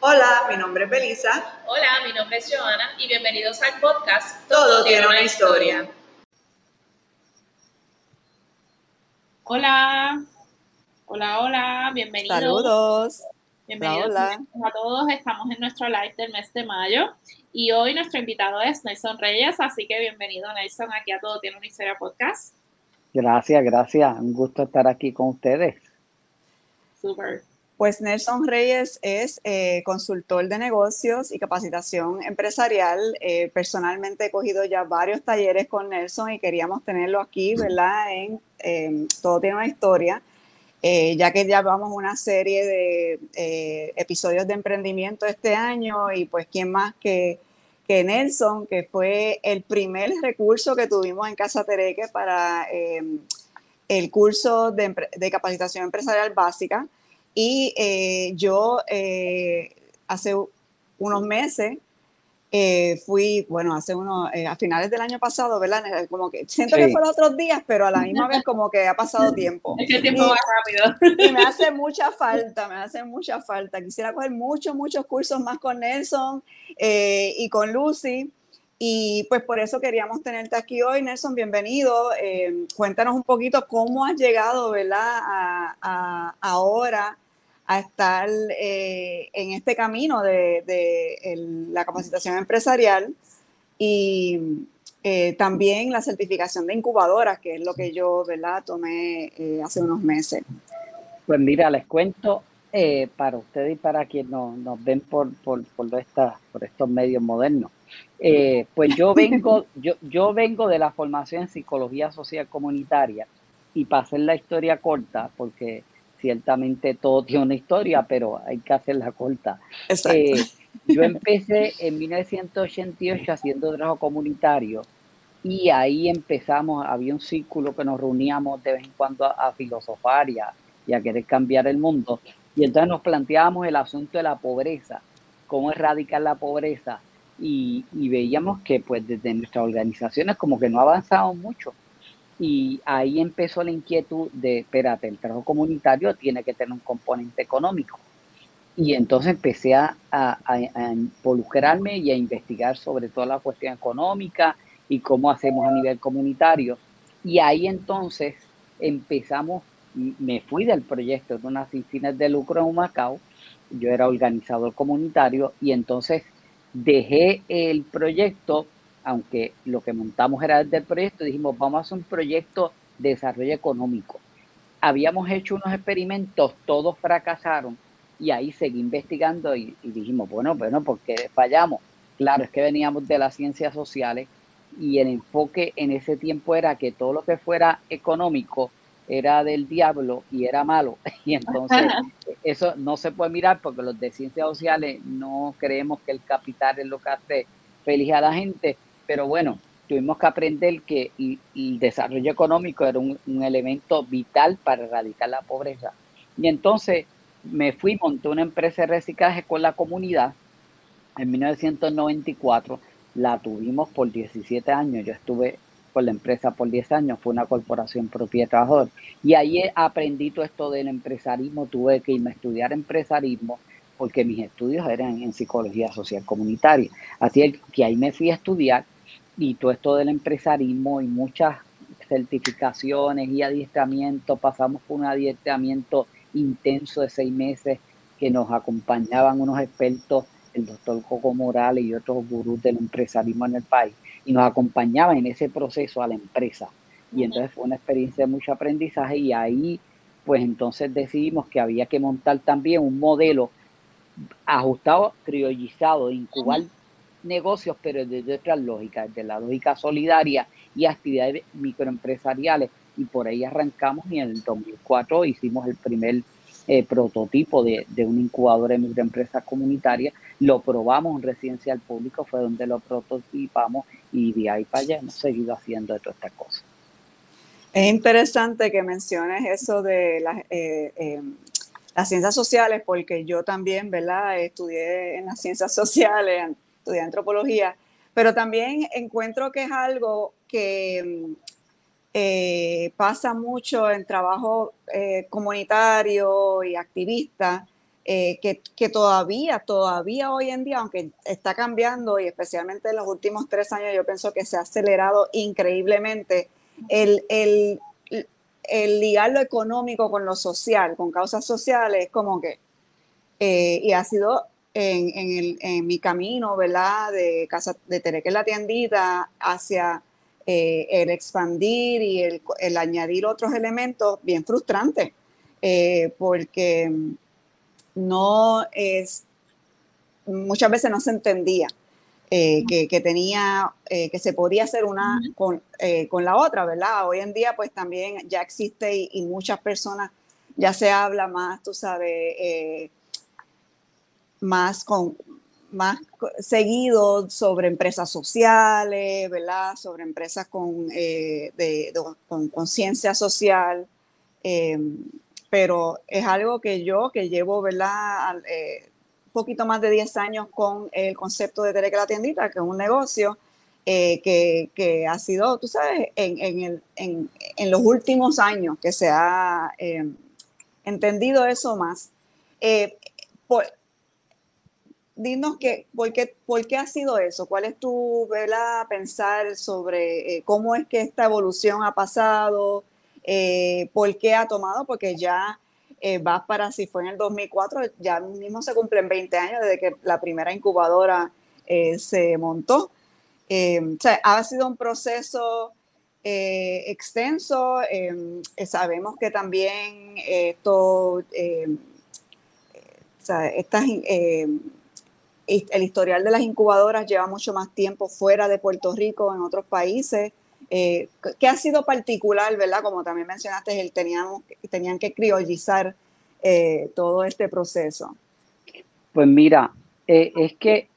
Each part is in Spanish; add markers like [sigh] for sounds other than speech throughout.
Hola, mi nombre es Belisa. Hola, mi nombre es Joana y bienvenidos al podcast Todo, tiene una historia. Hola, hola, hola, bienvenidos. Saludos. Bienvenidos Hola, a todos. Estamos en nuestro live del mes de mayo y hoy nuestro invitado es Nelson Reyes, así que bienvenido Nelson aquí a Todo tiene una historia podcast. Gracias, gracias. Un gusto estar aquí con ustedes. Super. Pues Nelson Reyes es eh, consultor de negocios y capacitación empresarial. Eh, personalmente he cogido ya varios talleres con Nelson y queríamos tenerlo aquí, ¿verdad? En em, Todo tiene una historia, eh, ya que ya vamos una serie de episodios de emprendimiento este año y pues quién más que, que Nelson, que fue el primer recurso que tuvimos en Casa Tereque para em, el curso de, de capacitación empresarial básica y eh, yo eh, hace unos meses eh, fui, bueno, hace unos, a finales del año pasado, ¿verdad? Como que siento que fue los otros días, pero a la misma vez como que ha pasado tiempo. Es que el tiempo va rápido. Y me hace mucha falta, me hace mucha falta. Quisiera coger muchos, muchos cursos más con Nelson y con Lucy. Y pues por eso queríamos tenerte aquí hoy, Nelson, bienvenido. cuéntanos un poquito cómo has llegado, ¿verdad? A, a ahora a estar eh, en este camino de, la capacitación empresarial y eh, también la certificación de incubadoras, que es lo que yo ¿verdad? tomé eh, hace unos meses. Pues mira, les cuento para ustedes y para quienes nos, ven por, por, por, por estos medios modernos. pues yo vengo, [laughs] yo, yo vengo de la formación en psicología social comunitaria y para hacer la historia corta, porque ciertamente todo [laughs] tiene una historia, pero hay que hacerla corta. Eh, yo empecé en 1988 haciendo trabajo comunitario y ahí empezamos, había un círculo que nos reuníamos de vez en cuando a, filosofar y a, querer cambiar el mundo. Y entonces nos planteábamos el asunto de la pobreza, cómo erradicar la pobreza. Y, y veíamos que pues desde nuestras organizaciones como que no avanzamos mucho y ahí empezó la inquietud de, espérate, el trabajo comunitario tiene que tener un componente económico. Y entonces empecé a, involucrarme y a investigar sobre toda la cuestión económica y cómo hacemos a nivel comunitario. Y ahí entonces empezamos, me fui del proyecto de unas sin fines de lucro en Macao, yo era organizador comunitario y entonces dejé el proyecto aunque lo que montamos era desde el proyecto, dijimos, vamos a hacer un proyecto de desarrollo económico. Habíamos hecho unos experimentos, todos fracasaron, y ahí seguí investigando y, dijimos, bueno, bueno, ¿por qué fallamos? Claro, es que veníamos de las ciencias sociales y el enfoque en ese tiempo era que todo lo que fuera económico era del diablo y era malo. [laughs] Y entonces [laughs] eso no se puede mirar porque los de ciencias sociales no creemos que el capital es lo que hace feliz a la gente, pero bueno, tuvimos que aprender que el, desarrollo económico era un, elemento vital para erradicar la pobreza. Y entonces me fui, monté una empresa de reciclaje con la comunidad en 1994. La tuvimos por 17 años. Yo estuve con la empresa por 10 años. Fue una corporación propia trabajador. Y ahí aprendí todo esto del empresarismo. Tuve que irme a estudiar empresarismo porque mis estudios eran en psicología social comunitaria. Así que ahí me fui a estudiar y todo esto del empresarismo y muchas certificaciones y adiestramientos. Pasamos por un adiestramiento intenso de seis meses que nos acompañaban unos expertos, el doctor Coco Morales y otros gurús del empresarismo en el país, y nos acompañaban en ese proceso a la empresa. Y entonces fue una experiencia de mucho aprendizaje y ahí pues entonces decidimos que había que montar también un modelo ajustado, criollizado, de incubar negocios, pero desde otras lógicas, de la lógica solidaria y actividades microempresariales. Y por ahí arrancamos y en el 2004 hicimos el primer eh, prototipo de, de una incubadora de microempresas comunitarias. Lo probamos en residencial público, fue donde lo prototipamos y de ahí para allá hemos seguido haciendo todas estas cosas. Es interesante que menciones eso de las, eh, eh, las ciencias sociales, porque yo también, ¿verdad? Estudié en las ciencias sociales estudié antropología, pero también encuentro que es algo que eh, pasa mucho en trabajo eh, comunitario y activista, eh, que, que, todavía, todavía hoy en día, aunque está cambiando y especialmente en los últimos tres años, yo pienso que se ha acelerado increíblemente el, el, el ligar lo económico con lo social, con causas sociales, como que, eh, y ha sido en, en, el, en, mi camino, ¿verdad? De casa, de tener que la tiendita hacia eh, el expandir y el, el, añadir otros elementos bien frustrante, eh, porque no es, muchas veces no se entendía. Eh, que, que, tenía, eh, que se podía hacer una con, eh, con, la otra, ¿verdad? Hoy en día pues también ya existe y, y muchas personas ya se habla más, tú sabes, más con más seguido sobre empresas sociales, ¿verdad? Sobre empresas con, de, de, con conciencia social, pero es algo que yo, que llevo, ¿verdad? poquito más de 10 años con el concepto de Tereca la Tiendita, que es un negocio eh, que, que, ha sido, tú sabes, en, en, el, en, en los últimos años que se ha eh, entendido eso más. Eh, por, dinos que, ¿por, qué, ¿por qué ha sido eso? ¿Cuál es tu vela pensar sobre eh, cómo es que esta evolución ha pasado? Eh, ¿Por qué ha tomado? Porque ya eh, vas para, si fue en el 2004, ya mismo se cumplen 20 años desde que la primera incubadora eh, se montó. Eh, o sea, ha sido un proceso eh, extenso. Eh, sabemos que también esto, o sea, estas, el historial de las incubadoras lleva mucho más tiempo fuera de Puerto Rico, en otros países. Eh, ¿Qué ha sido particular, verdad? Como también mencionaste, el, teníamos, tenían que criollizar eh, todo este proceso. Pues mira, eh, es que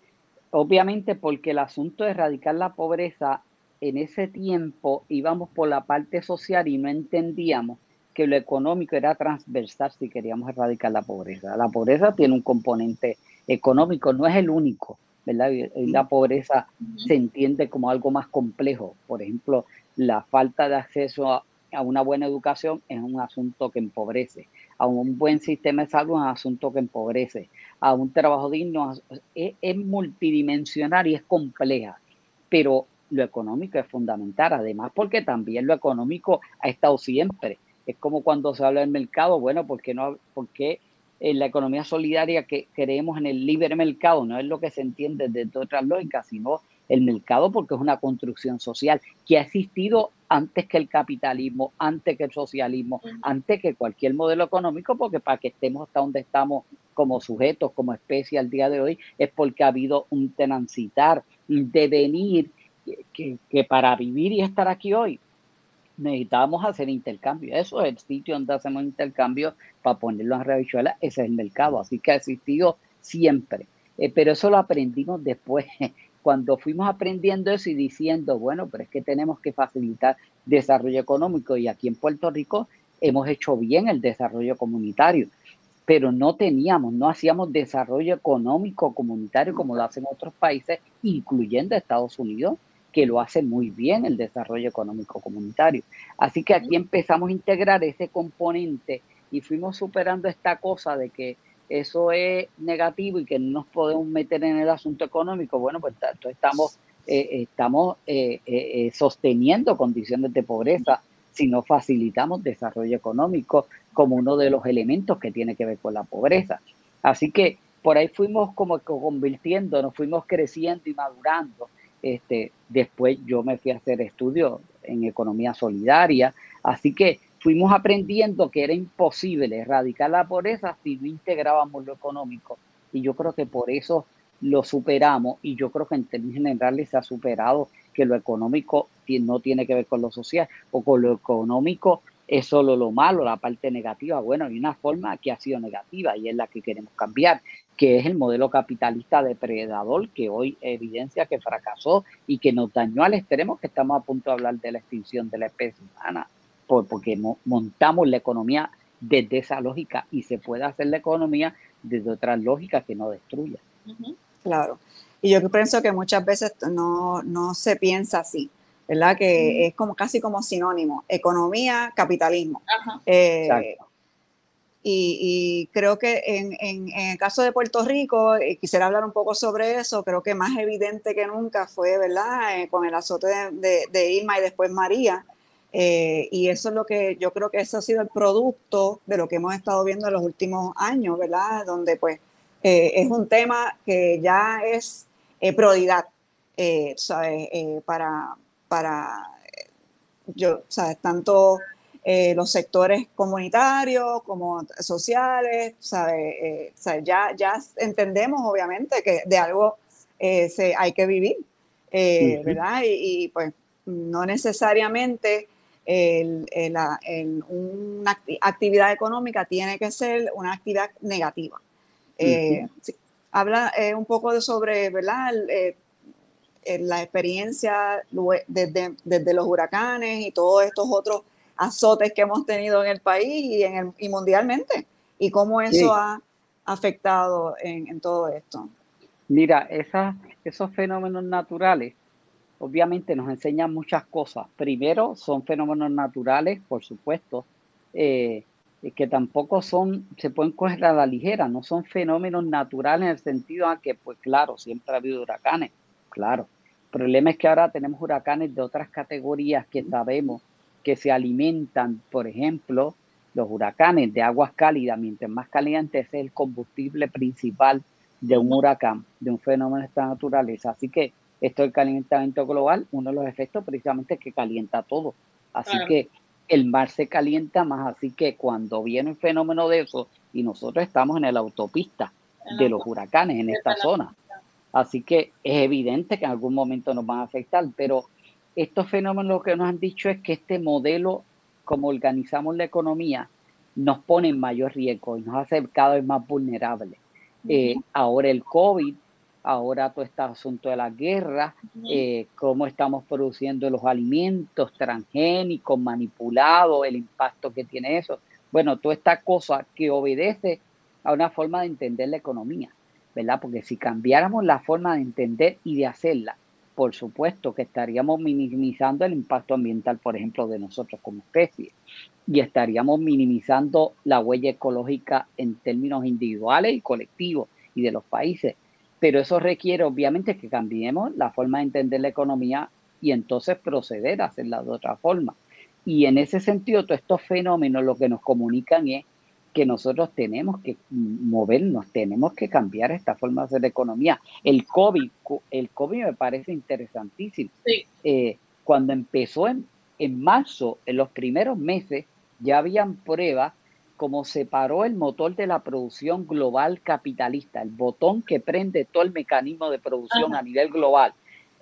obviamente porque el asunto de erradicar la pobreza, en ese tiempo íbamos por la parte social y no entendíamos que lo económico era transversal si queríamos erradicar la pobreza. La pobreza tiene un componente económico, no es el único, ¿verdad? La pobreza se entiende como algo más complejo. Por ejemplo, la falta de acceso a, a, una buena educación es un asunto que empobrece. A un buen sistema de salud es un asunto que empobrece. A un trabajo digno es, es multidimensional y es compleja. Pero lo económico es fundamental, además porque también lo económico ha estado siempre. Es como cuando se habla del mercado, bueno, ¿por qué no? ¿Por qué en la economía solidaria que creemos en el libre mercado, no es lo que se entiende desde otras lógicas, sino el mercado porque es una construcción social que ha existido antes que el capitalismo, antes que el socialismo, antes que cualquier modelo económico, porque para que estemos hasta donde estamos como sujetos, como especie al día de hoy, es porque ha habido un tenancitar, un devenir, que, que para vivir y estar aquí hoy necesitábamos hacer intercambio. Eso es el sitio donde hacemos intercambio para ponerlo en Revichuela, ese es el mercado, así que ha existido siempre. Eh, pero eso lo aprendimos después, [laughs] cuando fuimos aprendiendo eso y diciendo, bueno, pero es que tenemos que facilitar desarrollo económico y aquí en Puerto Rico hemos hecho bien el desarrollo comunitario, pero no teníamos, no hacíamos desarrollo económico comunitario como lo hacen otros países, incluyendo Estados Unidos, que lo hace muy bien el desarrollo económico comunitario. Así que aquí empezamos a integrar ese componente y fuimos superando esta cosa de que eso es negativo y que no nos podemos meter en el asunto económico. Bueno, pues estamos, eh, estamos eh, eh, sosteniendo condiciones de pobreza si no facilitamos desarrollo económico como uno de los elementos que tiene que ver con la pobreza. Así que por ahí fuimos como convirtiendo, nos fuimos creciendo y madurando este, después yo me fui a hacer estudios en economía solidaria, así que fuimos aprendiendo que era imposible erradicar la pobreza si no integrábamos lo económico. Y yo creo que por eso lo superamos y yo creo que en términos generales se ha superado que lo económico no tiene que ver con lo social o con lo económico es solo lo malo, la parte negativa. Bueno, hay una forma que ha sido negativa y es la que queremos cambiar, que es el modelo capitalista depredador que hoy evidencia que fracasó y que nos dañó al extremo que estamos a punto de hablar de la extinción de la especie humana, porque montamos la economía desde esa lógica y se puede hacer la economía desde otras lógicas que no destruya. Claro. Y yo pienso que muchas veces no, no se piensa así. ¿Verdad? Que es como casi como sinónimo, economía, capitalismo. Eh, Y, creo que en, en, el caso de Puerto Rico, quisiera hablar un poco sobre eso, creo que más evidente que nunca fue, ¿verdad? con el azote de, de, Irma y después María. y eso es lo que yo creo que eso ha sido el producto de lo que hemos estado viendo en los últimos años, ¿verdad? Donde pues es un tema que ya es prioridad eh, eh, para, para yo, ¿sabes? tanto eh, los sectores comunitarios como sociales, ¿sabes? Ya, ya entendemos obviamente que de algo se, hay que vivir, ¿verdad? Y, pues no necesariamente una actividad económica tiene que ser una actividad negativa. habla un poco de sobre, ¿verdad? La experiencia desde, desde, los huracanes y todos estos otros azotes que hemos tenido en el país y, en el, y mundialmente, y cómo eso ha afectado en, en, todo esto. Mira, esa, esos fenómenos naturales obviamente nos enseñan muchas cosas. Primero, son fenómenos naturales, por supuesto, eh, que tampoco son, se pueden coger a la ligera, no son fenómenos naturales en el sentido de que, pues claro, siempre ha habido huracanes, claro. El problema es que ahora tenemos huracanes de otras categorías que sabemos que se alimentan, por ejemplo, los huracanes de aguas cálidas, mientras más caliente es el combustible principal de un huracán, de un fenómeno de esta naturaleza. Así que esto del calentamiento global, uno de los efectos precisamente es que calienta todo. Así que el mar se calienta más, así que cuando viene un fenómeno de eso, y nosotros estamos en la autopista de los huracanes en esta zona, Así que es evidente que en algún momento nos van a afectar, pero estos fenómenos lo que nos han dicho es que este modelo, como organizamos la economía, nos pone en mayor riesgo y nos hace cada vez más vulnerables. Eh, ahora el COVID, ahora todo este asunto de la guerra, eh, cómo estamos produciendo los alimentos transgénicos, manipulados, el impacto que tiene eso. Bueno, toda esta cosa que obedece a una forma de entender la economía. ¿Verdad? Porque si cambiáramos la forma de entender y de hacerla, por supuesto que estaríamos minimizando el impacto ambiental, por ejemplo, de nosotros como especie, y estaríamos minimizando la huella ecológica en términos individuales y colectivos y de los países. Pero eso requiere obviamente que cambiemos la forma de entender la economía y entonces proceder a hacerla de otra forma. Y en ese sentido, todos estos fenómenos lo que nos comunican es que nosotros tenemos que movernos, tenemos que cambiar esta forma de hacer economía. El COVID, el COVID me parece interesantísimo. Eh, cuando empezó en, en marzo, en los primeros meses, ya habían pruebas como se paró el motor de la producción global capitalista, el botón que prende todo el mecanismo de producción a nivel global.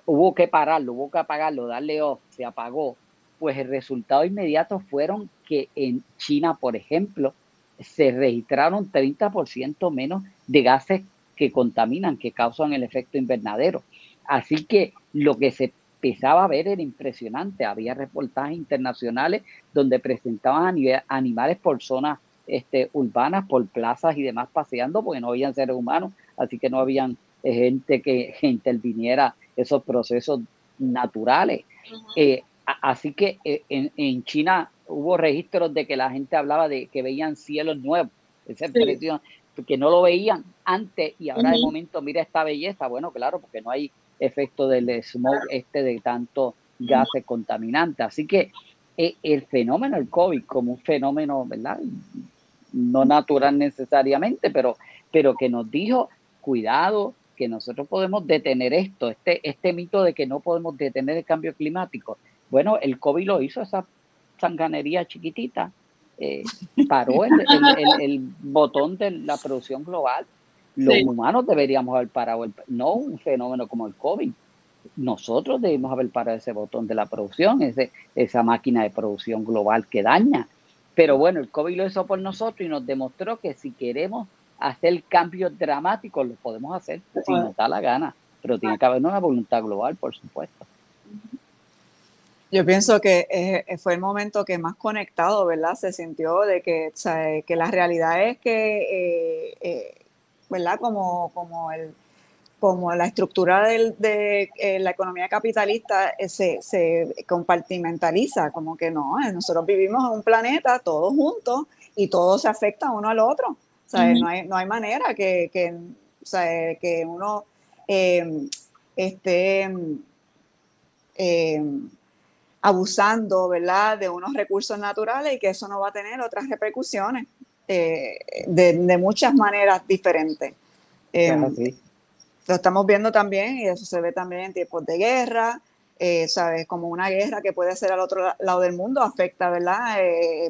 Hubo que pararlo, hubo que apagarlo, darle off, se apagó. Pues el resultado inmediato fueron que en China, por ejemplo, se registraron 30% menos de gases que contaminan, que causan el efecto invernadero. Así que lo que se empezaba a ver era impresionante. Había reportajes internacionales donde presentaban animales por zonas este, urbanas, por plazas y demás paseando, porque no habían seres humanos, así que no habían eh, gente que, interviniera esos procesos naturales. Eh, así que eh, en, en China hubo registros de que la gente hablaba de que veían cielos nuevos, que no lo veían antes y ahora de momento mira esta belleza, bueno, claro, porque no hay efecto del smog este de tanto gases contaminantes. Así que eh, el fenómeno del COVID como un fenómeno, ¿verdad? No natural necesariamente, pero, pero que nos dijo, cuidado, que nosotros podemos detener esto, este, este mito de que no podemos detener el cambio climático. Bueno, el COVID lo hizo, esa sanganería chiquitita, eh, paró el, botón de la producción global. Los humanos deberíamos haber parado, el, no un fenómeno como el COVID. Nosotros debemos haber parado ese botón de la producción, ese, esa máquina de producción global que daña. Pero bueno, el COVID lo hizo por nosotros y nos demostró que si queremos hacer cambios dramáticos, lo podemos hacer si nos da la gana. Pero tiene que haber una voluntad global, por supuesto. Yo pienso que eh, fue el momento que más conectado, ¿verdad? Se sintió de que, que la realidad es que, eh, eh, ¿verdad? Como, como, el, como la estructura de la economía capitalista se, se, compartimentaliza, como que no, nosotros vivimos en un planeta todos juntos y todo se afecta uno al otro. no, hay, no hay manera que, que, que uno eh, esté eh, abusando ¿verdad? de unos recursos naturales y que eso no va a tener otras repercusiones eh, de, muchas maneras diferentes. lo estamos viendo también y eso se ve también en tiempos de guerra, ¿sabes? Como una guerra que puede ser al otro lado del mundo afecta, ¿verdad?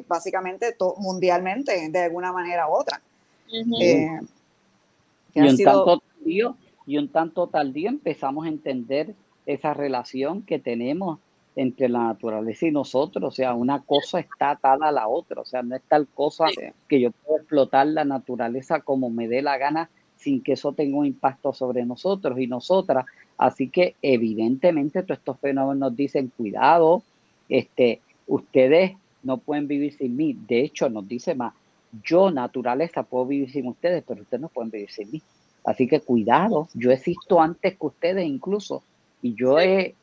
básicamente mundialmente de alguna manera u otra. y un tanto tardío, y un tanto tardío empezamos a entender esa relación que tenemos entre la naturaleza y nosotros, o sea, una cosa está atada a la otra, o sea, no es tal cosa que yo puedo explotar la naturaleza como me dé la gana sin que eso tenga un impacto sobre nosotros y nosotras. Así que evidentemente todos estos fenómenos nos dicen, cuidado, este, ustedes no pueden vivir sin mí. De hecho, nos dice más, yo naturaleza puedo vivir sin ustedes, pero ustedes no pueden vivir sin mí. Así que cuidado, yo existo antes que ustedes incluso y yo he,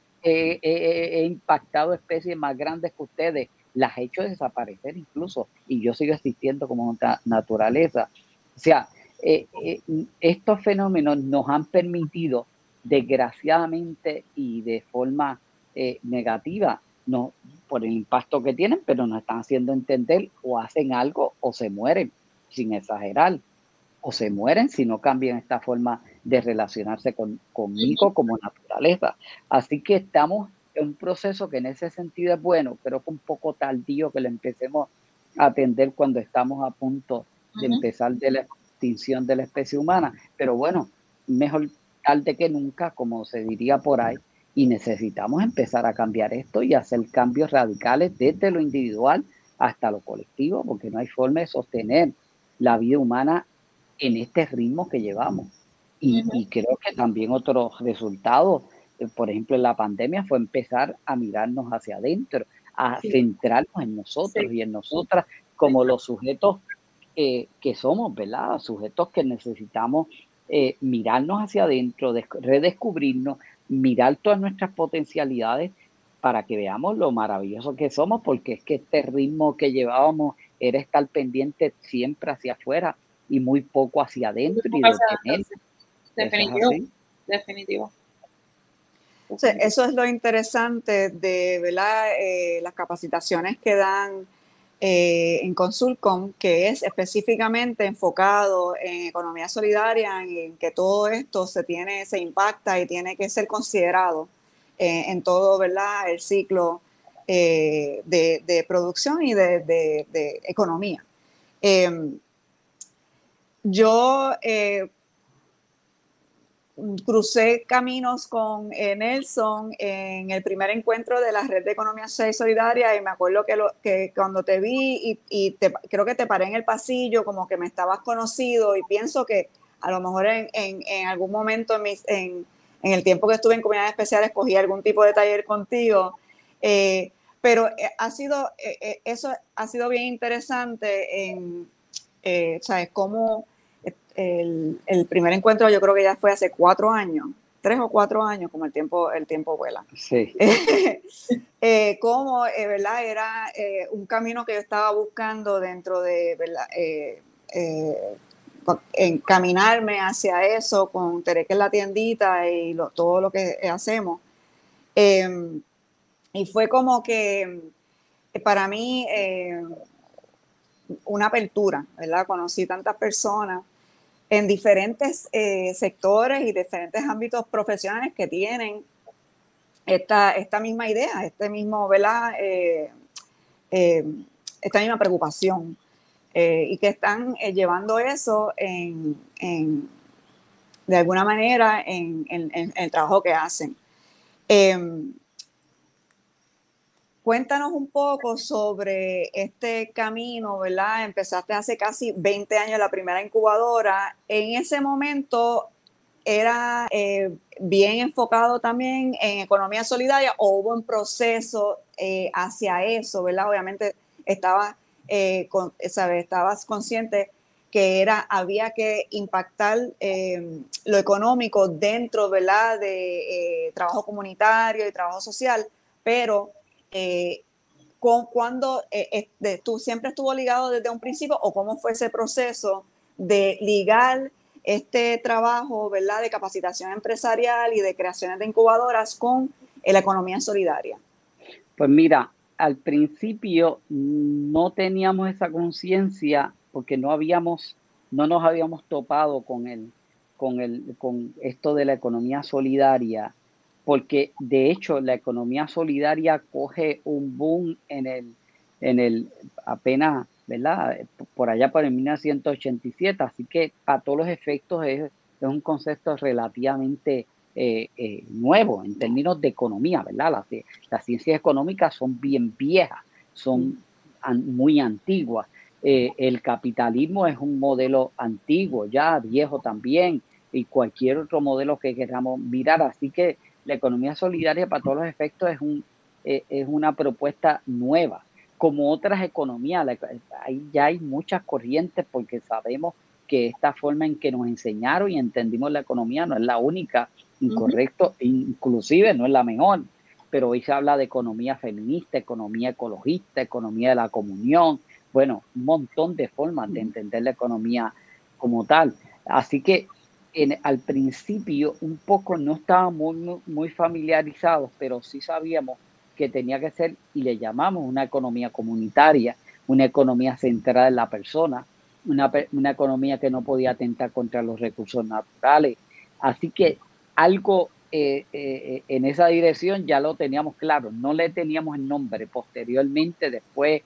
impactado especies más grandes que ustedes, las he hecho desaparecer incluso y yo sigo existiendo como naturaleza. O sea, eh, eh, estos fenómenos nos han permitido, desgraciadamente y de forma eh, negativa, no, por el impacto que tienen, pero nos están haciendo entender o hacen algo o se mueren, sin exagerar o se mueren si no cambian esta forma de relacionarse con, conmigo como naturaleza. Así que estamos en un proceso que en ese sentido es bueno, pero que un poco tardío que lo empecemos a atender cuando estamos a punto de empezar de la extinción de la especie humana. Pero bueno, mejor tarde que nunca, como se diría por ahí, y necesitamos empezar a cambiar esto y hacer cambios radicales desde lo individual hasta lo colectivo, porque no hay forma de sostener la vida humana en este ritmo que llevamos. Y, creo que también otro resultado, eh, por ejemplo, en la pandemia fue empezar a mirarnos hacia adentro, a centrarnos en nosotros y en nosotras como los sujetos que somos, ¿verdad? Sujetos que necesitamos eh, mirarnos hacia adentro, redescubrirnos, mirar todas nuestras potencialidades para que veamos lo maravilloso que somos, porque es que este ritmo que llevábamos era estar pendiente siempre hacia afuera y muy poco hacia adentro y Definitivo, definitivo. eso es lo interesante de eh, las capacitaciones que dan eh, en Consulcom, que es específicamente enfocado en economía solidaria, en que todo esto se tiene, se impacta y tiene que ser considerado eh, en todo ¿verdad? el ciclo de, producción y de, de economía. Em, yo eh, crucé caminos con eh, Nelson en el primer encuentro de la Red de Economía Social y Solidaria y me acuerdo que, cuando te vi y, creo que te paré en el pasillo como que me estabas conocido y pienso que a lo mejor en, algún momento en, el tiempo que estuve en comunidades especiales cogí algún tipo de taller contigo. Eh, pero ha sido, eso ha sido bien interesante en, ¿sabes? Cómo el, primer encuentro yo creo que ya fue hace cuatro años, tres o cuatro años, como el tiempo, el tiempo vuela. Sí. [laughs] eh, como, eh, ¿verdad? Era eh, un camino que yo estaba buscando dentro de, ¿verdad? Encaminarme hacia eso con Terek en la tiendita y todo lo que hacemos. Em, y fue como que para mí una apertura, ¿verdad? Conocí tantas personas en diferentes eh, sectores y diferentes ámbitos profesionales que tienen esta, esta misma idea, este mismo, ¿verdad? Eh, eh, esta misma preocupación y que están llevando eso en, de alguna manera en, en, el trabajo que hacen. Cuéntanos un poco sobre este camino, ¿verdad? Empezaste hace casi 20 años la primera incubadora. En ese momento era eh, bien enfocado también en economía solidaria o hubo un proceso eh, hacia eso, ¿verdad? Obviamente estaba, eh, estabas consciente que era, había que impactar lo económico dentro, ¿verdad? De trabajo comunitario y trabajo social, pero eh, con, cuando tú siempre estuvo ligado desde un principio o cómo fue ese proceso de ligar este trabajo, ¿verdad?, de capacitación empresarial y de creaciones de incubadoras con la economía solidaria. Pues mira, al principio no teníamos esa conciencia porque no habíamos, no nos habíamos topado con el, con el, con esto de la economía solidaria, porque de hecho la economía solidaria coge un boom en el, en el apenas, ¿verdad? Por allá por el 1987, así que a todos los efectos es, es un concepto relativamente eh, eh, nuevo en términos de economía, ¿verdad? Las, las ciencias económicas son bien viejas, son muy antiguas. Eh, el capitalismo es un modelo antiguo, ya viejo también, y cualquier otro modelo que queramos mirar. Así que la economía solidaria para todos los efectos es, un, es una propuesta nueva. Como otras economías, ahí ya hay muchas corrientes porque sabemos que esta forma en que nos enseñaron y entendimos la economía no es la única incorrecto, inclusive no es la mejor, pero hoy se habla de economía feminista, economía ecologista, economía de la comunión, bueno, un montón de formas de entender la economía como tal. Así que al principio un poco no estábamos muy, familiarizados, pero sí sabíamos que tenía que ser, y le llamamos una economía comunitaria, una economía centrada en la persona, una, una economía que no podía atentar contra los recursos naturales. Así que algo eh, eh, en esa dirección ya lo teníamos claro, no le teníamos el nombre. Posteriormente, después,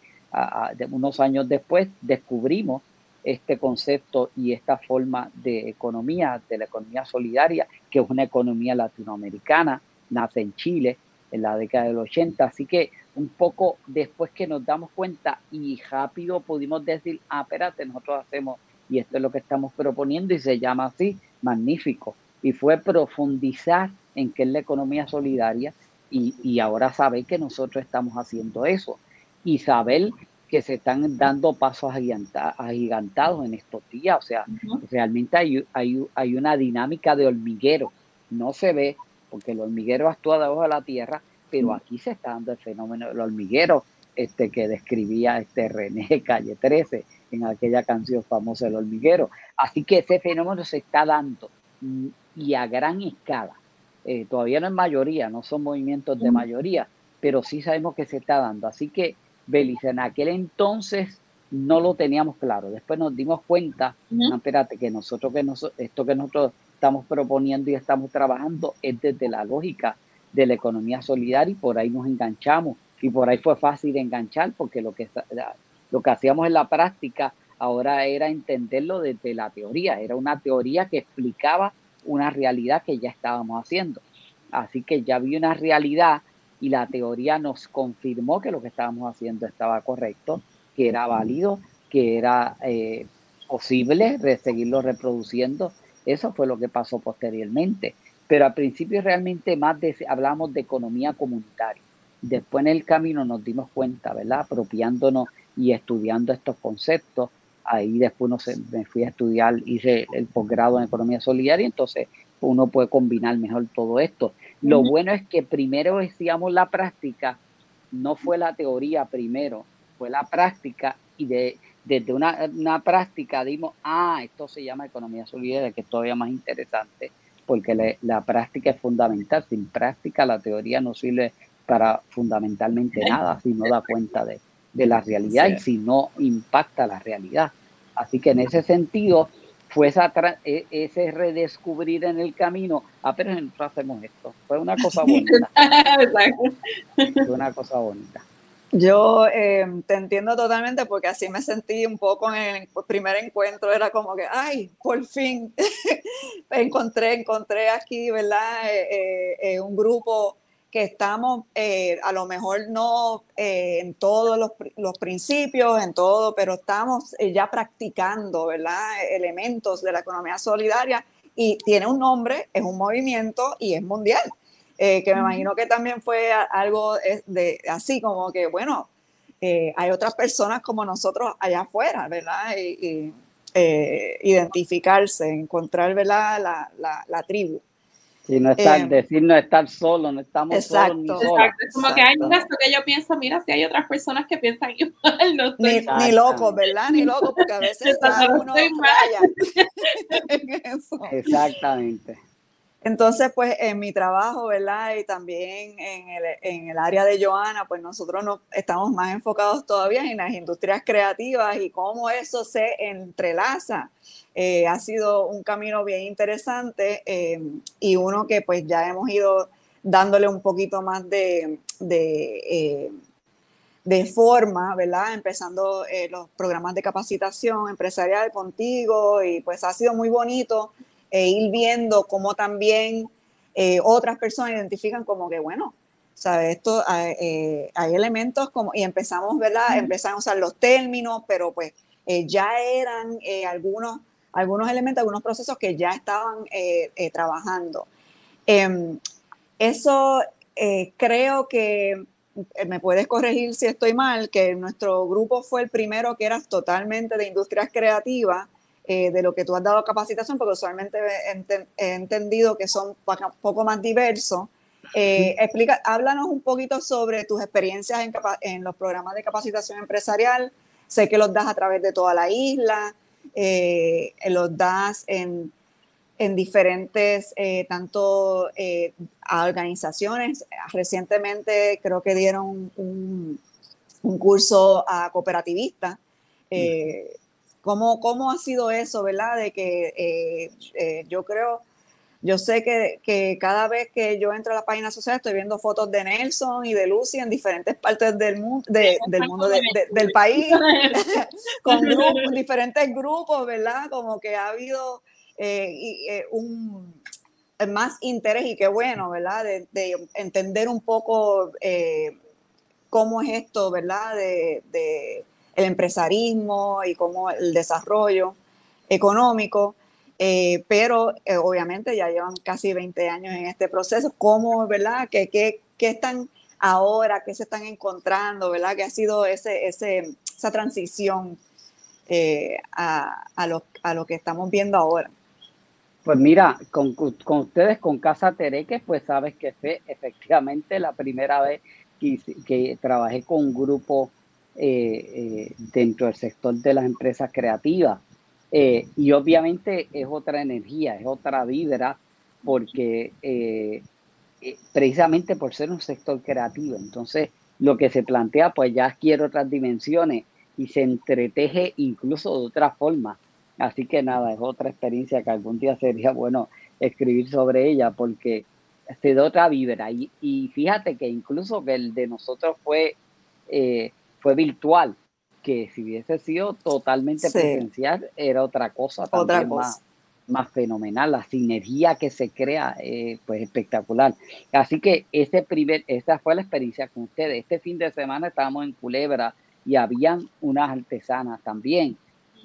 de unos años después, descubrimos este concepto y esta forma de economía, de la economía solidaria, que es una economía latinoamericana, nace en Chile en la década del 80. Así que un poco después que nos damos cuenta y rápido pudimos decir, ah, espérate, nosotros hacemos y esto es lo que estamos proponiendo y se llama así, magnífico y fue profundizar en qué es la economía solidaria y, ahora saber que nosotros estamos haciendo eso y saber que se están dando pasos agigantados en estos días. O sea, realmente hay, hay, hay, una dinámica de hormiguero. No se ve porque el hormiguero actúa debajo de la tierra, pero aquí se está dando el fenómeno del hormiguero este, que describía este René Calle 13 en aquella canción famosa del hormiguero. Así que ese fenómeno se está dando y a gran escala. Eh, todavía no es mayoría, no son movimientos de mayoría, pero sí sabemos que se está dando. Así que, Belice, en aquel entonces no lo teníamos claro. Después nos dimos cuenta, no, espérate, que nosotros, que nosotros, esto que nosotros estamos proponiendo y estamos trabajando es desde la lógica de la economía solidaria y por ahí nos enganchamos. Y por ahí fue fácil enganchar porque lo que, lo que hacíamos en la práctica ahora era entenderlo desde la teoría. Era una teoría que explicaba una realidad que ya estábamos haciendo. Así que ya vi una realidad y la teoría nos confirmó que lo que estábamos haciendo estaba correcto, que era válido, que era eh, posible seguirlo reproduciendo. Eso fue lo que pasó posteriormente. Pero al principio realmente más de, hablamos de economía comunitaria. Después en el camino nos dimos cuenta, ¿verdad? Apropiándonos y estudiando estos conceptos, ahí después me fui a estudiar, hice el posgrado en economía solidaria, entonces uno puede combinar mejor todo esto. Lo bueno es que primero decíamos la práctica, no fue la teoría primero, fue la práctica y de, desde una, una práctica dimos, ah, esto se llama economía solidaria, que es todavía más interesante, porque la práctica es fundamental. Sin práctica la teoría no sirve para fundamentalmente nada si no da cuenta de, de la realidad y si no impacta la realidad. Así que en ese sentido fue esa e, ese redescubrir en el camino, ah, pero nosotros hacemos esto. Fue una [laughs] cosa bonita. fue una cosa bonita. Yo eh, te entiendo totalmente porque así me sentí un poco en el primer encuentro, era como que, ay, por fin [laughs] encontré, encontré aquí, ¿verdad? Eh, eh, un grupo que estamos eh, a lo mejor no eh, en todos los, los, principios, en todo, pero estamos eh, ya practicando, ¿verdad? Elementos de la economía solidaria y tiene un nombre, es un movimiento y es mundial. que me imagino que también fue algo de, así como que, bueno, hay otras personas como nosotros allá afuera, ¿verdad? Y, identificarse, encontrar, ¿verdad? La, la, la tribu. Sí, no estar, eh, decir no estar solo, no estamos exacto, solos ni solos. Es como que hay un gasto que yo pienso, mira, si hay otras personas que piensan [laughs] igual, no estoy ni, ni loco, ¿verdad? Ni loco, porque a veces [laughs] uno [laughs] Exactamente. Entonces, pues en mi trabajo, ¿verdad? Y también en el, en el área de Joana, pues nosotros nos estamos más enfocados todavía en las industrias creativas y cómo eso se entrelaza. Eh, ha sido un camino bien interesante eh, y uno que pues ya hemos ido dándole un poquito más de, de, eh, de forma, ¿verdad? Empezando los programas de capacitación empresarial contigo y pues ha sido muy bonito e ir viendo cómo también eh, otras personas identifican como que, bueno, ¿sabes? Esto, eh, hay elementos como, y empezamos, ¿verdad? Empezamos a usar los términos, pero pues eh, ya eran algunos, algunos elementos, algunos procesos que ya estaban trabajando. Em, eso creo que me puedes corregir si estoy mal, que nuestro grupo fue el primero que era totalmente de industrias creativas eh, de lo que tú has dado capacitación, porque usualmente he, entendido que son un poco más diversos. Eh, explica, háblanos un poquito sobre tus experiencias en, en, los programas de capacitación empresarial. Sé que los das a través de toda la isla, eh, los das en, en diferentes, tanto a organizaciones. Recientemente creo que dieron un, un curso a cooperativistas. Eh, ¿Cómo, ¿Cómo ha sido eso, verdad? De que eh, eh, yo creo, yo sé que, que, cada vez que yo entro a la página social estoy viendo fotos de Nelson y de Lucy en diferentes partes del mundo, del, mundo del país, [laughs] [laughs] con diferentes grupos, ¿verdad? Como que ha habido eh, un más interés y qué bueno, ¿verdad? De, de entender un poco cómo es esto, ¿verdad? de, el empresarismo y como el desarrollo económico, eh, pero eh, obviamente ya llevan casi 20 años en este proceso. ¿Cómo, verdad? ¿Qué, qué, qué están ahora? ¿Qué se están encontrando? ¿Verdad? ¿Qué ha sido ese, ese, esa transición eh, a, a, lo, a lo que estamos viendo ahora? Pues mira, con, con, ustedes, con Casa Tereque, pues sabes que fue efectivamente la primera vez que, que trabajé con un grupo eh, eh, dentro del sector de las empresas creativas. Eh, y obviamente es otra energía, es otra vibra, porque precisamente por ser un sector creativo, entonces lo que se plantea pues ya adquiere otras dimensiones y se entreteje incluso de otra forma. Así que nada, es otra experiencia que algún día sería bueno escribir sobre ella porque se da otra vibra. Y, y fíjate que incluso que el de nosotros fue fue virtual, que si hubiese sido totalmente presencial era otra cosa también Más, más fenomenal, la sinergia que se crea, eh, pues espectacular. Así que ese primer, esa fue la experiencia con ustedes. Este fin de semana estábamos en Culebra y habían unas artesanas también.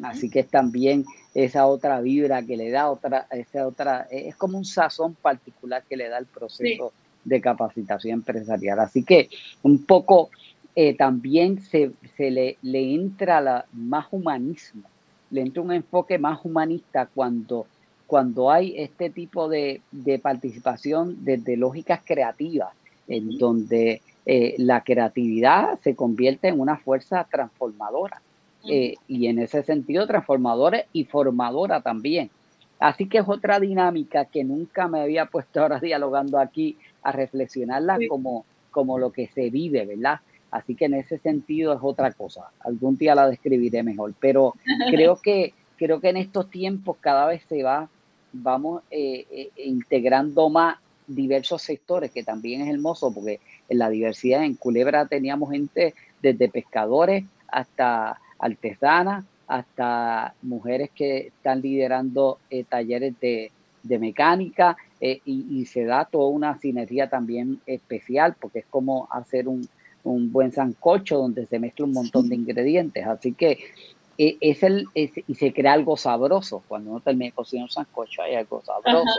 Así que es también esa otra vibra que le da otra, esa otra, es como un sazón particular que le da el proceso de capacitación empresarial. Así que un poco eh, también se, le, le, entra la, más humanismo, le entra un enfoque más humanista cuando, cuando hay este tipo de, participación desde lógicas creativas, en donde eh, la creatividad se convierte en una fuerza transformadora. Eh, y en ese sentido transformadora y formadora también. Así que es otra dinámica que nunca me había puesto ahora dialogando aquí a reflexionarla como, como lo que se vive, ¿verdad? Así que en ese sentido es otra cosa. Algún día la describiré mejor. Pero [laughs] creo que, creo que en estos tiempos cada vez se va, vamos eh, eh, integrando más diversos sectores, que también es hermoso, porque en la diversidad en Culebra teníamos gente desde pescadores hasta artesanas, hasta mujeres que están liderando eh, talleres de, mecánica y, y, se da toda una sinergia también especial porque es como hacer un, un buen sancocho donde se mezcla un montón de ingredientes. Así que e, es el, y se crea algo sabroso. Cuando uno termina de cocinar un sancocho hay algo sabroso.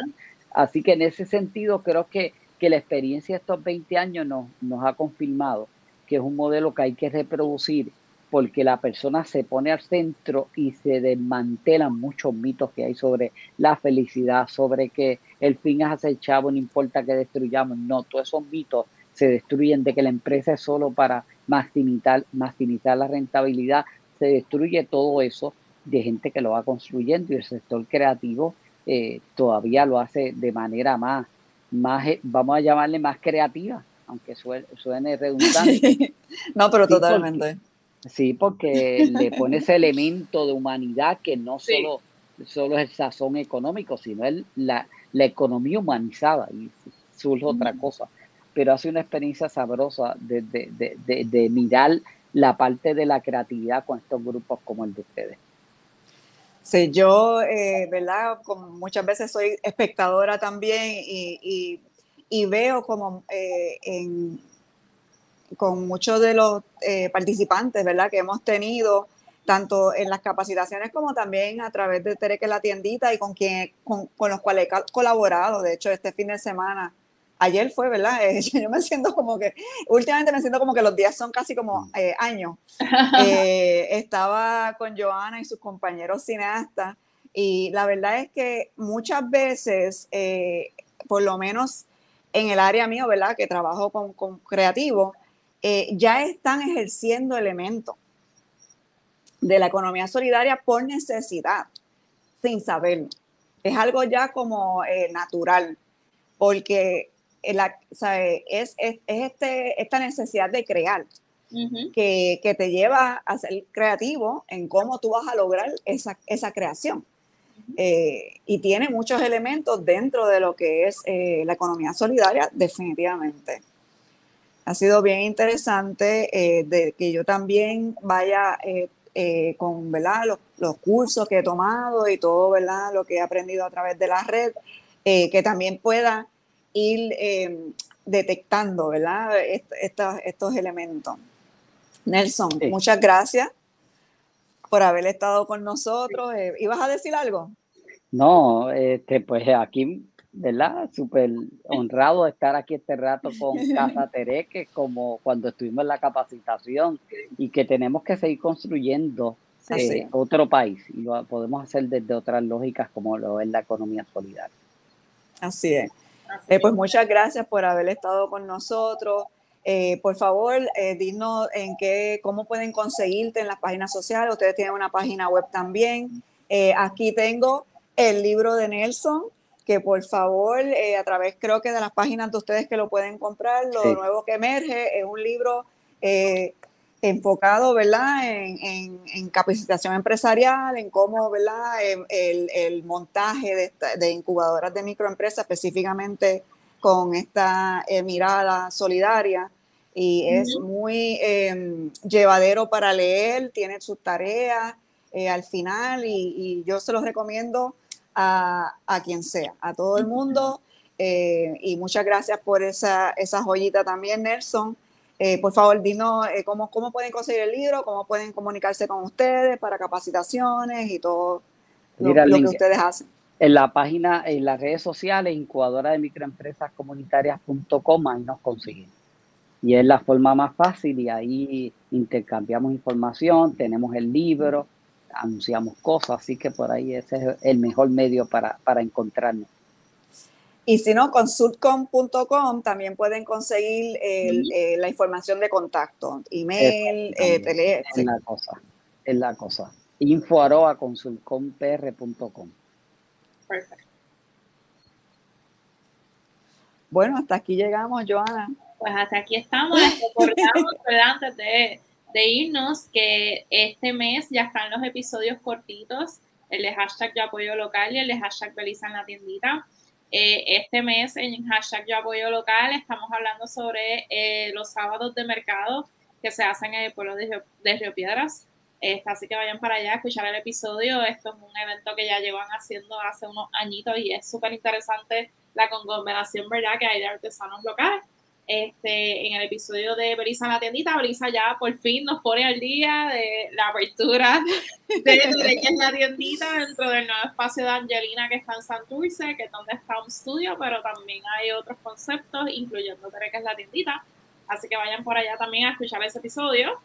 Así que en ese sentido creo que, que la experiencia de estos 20 años nos, nos ha confirmado que es un modelo que hay que reproducir porque la persona se pone al centro y se desmantelan muchos mitos que hay sobre la felicidad, sobre que el fin es hacer chavo, no importa que destruyamos. No, todos esos mitos se destruyen de que la empresa es solo para maximizar, maximizar la rentabilidad. Se destruye todo eso de gente que lo va construyendo y el sector creativo eh, todavía lo hace de manera más, más, eh, vamos a llamarle más creativa, aunque suene, redundante. [laughs] No, pero totalmente. sí, porque le pone ese elemento de humanidad que no solo, solo es el sazón económico, sino el, la, la economía humanizada y surge otra cosa. Pero hace una experiencia sabrosa de, de, de, de mirar la parte de la creatividad con estos grupos como el de ustedes. Sí, yo, eh, ¿verdad? Como muchas veces soy espectadora también y, y, veo como eh, en, con muchos de los eh, participantes, ¿verdad? Que hemos tenido, tanto en las capacitaciones como también a través de Tereque la tiendita y con, quien, con, con los cuales he colaborado. De hecho, este fin de semana ayer fue, ¿verdad? [laughs] Eh, yo me siento como que, últimamente me siento como que los días son casi como mm. eh, años. [laughs] Eh, estaba con Joana y sus compañeros cineastas y la verdad es que muchas veces, por lo menos en el área mío, ¿verdad? Que trabajo con, con creativos, ya están ejerciendo elementos de la economía solidaria por necesidad, sin saberlo. Es algo ya como natural, porque es, es, este, esta necesidad de crear que, que, te lleva a ser creativo en cómo tú vas a lograr esa, esa creación. Eh, y tiene muchos elementos dentro de lo que es eh, la economía solidaria, definitivamente. Ha sido bien interesante eh, de que yo también vaya con ¿verdad? Los, los, cursos que he tomado y todo ¿verdad? lo que he aprendido a través de la red, que también pueda ir em, detectando, ¿verdad? estos, elementos. Nelson, muchas gracias por haber estado con nosotros. Eh, ¿Ibas a decir algo? No, este, pues aquí, ¿verdad? Súper honrado de estar aquí este rato con [laughs] Casa Tereque, como cuando estuvimos en la capacitación y que tenemos que seguir construyendo eh, otro país y lo podemos hacer desde otras lógicas como lo es la economía solidaria. Así es. Eh, pues muchas gracias por haber estado con nosotros. Eh, por favor, eh, dinos en qué, cómo pueden conseguirte en las páginas sociales. Ustedes tienen una página web también. aquí tengo el libro de Nelson, que por favor, a través creo que de las páginas de ustedes que lo pueden comprar, lo nuevo que emerge es un libro enfocado, ¿verdad?, en, en, capacitación empresarial, en cómo, ¿verdad?, el, el montaje de, de, incubadoras de microempresas, específicamente con esta eh, mirada solidaria. Y es muy em, llevadero para leer, tiene sus tareas eh, al final y, y, yo se los recomiendo a, a, quien sea, a todo el mundo. Eh, y muchas gracias por esa, esa joyita también, Nelson. Eh, por favor, dinos eh, cómo, cómo pueden conseguir el libro, cómo pueden comunicarse con ustedes para capacitaciones y todo lo, que ustedes hacen. En la página, en las redes sociales, incubadora de microempresas comunitarias.com, ahí nos consiguen. Y es la forma más fácil y ahí intercambiamos información, tenemos el libro, anunciamos cosas, así que por ahí ese es el mejor medio para, para encontrarnos. Y si no, con sudcom.com también pueden conseguir eh, la información de contacto, email, eh, teléfono. Es la cosa, es la cosa. Info arroba consulcompr.com. Perfecto. Bueno, hasta aquí llegamos, Joana. Pues hasta aquí estamos. Recordamos, [laughs] antes de, de, irnos, que este mes ya están los episodios cortitos, el de hashtag de apoyo local y el de hashtag Belisa en la tiendita eh, este mes en hashtag Yo estamos hablando sobre eh, los sábados de mercado que se hacen en el pueblo de Río, Piedras. Este, así que vayan para allá a escuchar el episodio. Esto es un evento que ya llevan haciendo hace unos añitos y es súper interesante la conglomeración ¿verdad? que hay de artesanos locales. Este, en el episodio de Brisa en la tiendita, Brisa ya por fin nos pone al día de la apertura [laughs] de Tureque en la tiendita dentro del nuevo espacio de Angelina que está en Santurce, que es donde está un estudio, pero también hay otros conceptos, incluyendo Tureque en la tiendita. Así que vayan por allá también a escuchar ese episodio.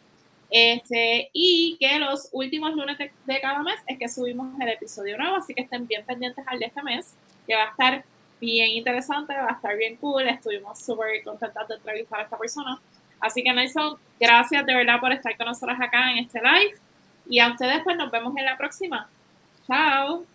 Este, y que los últimos lunes de, de cada mes es que subimos el episodio nuevo, así que estén bien pendientes al de este mes, que va a estar bien interesante, va a estar bien cool. Estuvimos súper contentas de entrevistar a esta persona. Así que Nelson, gracias de verdad por estar con nosotros acá en este live. Y a ustedes pues nos vemos en la próxima. Chao.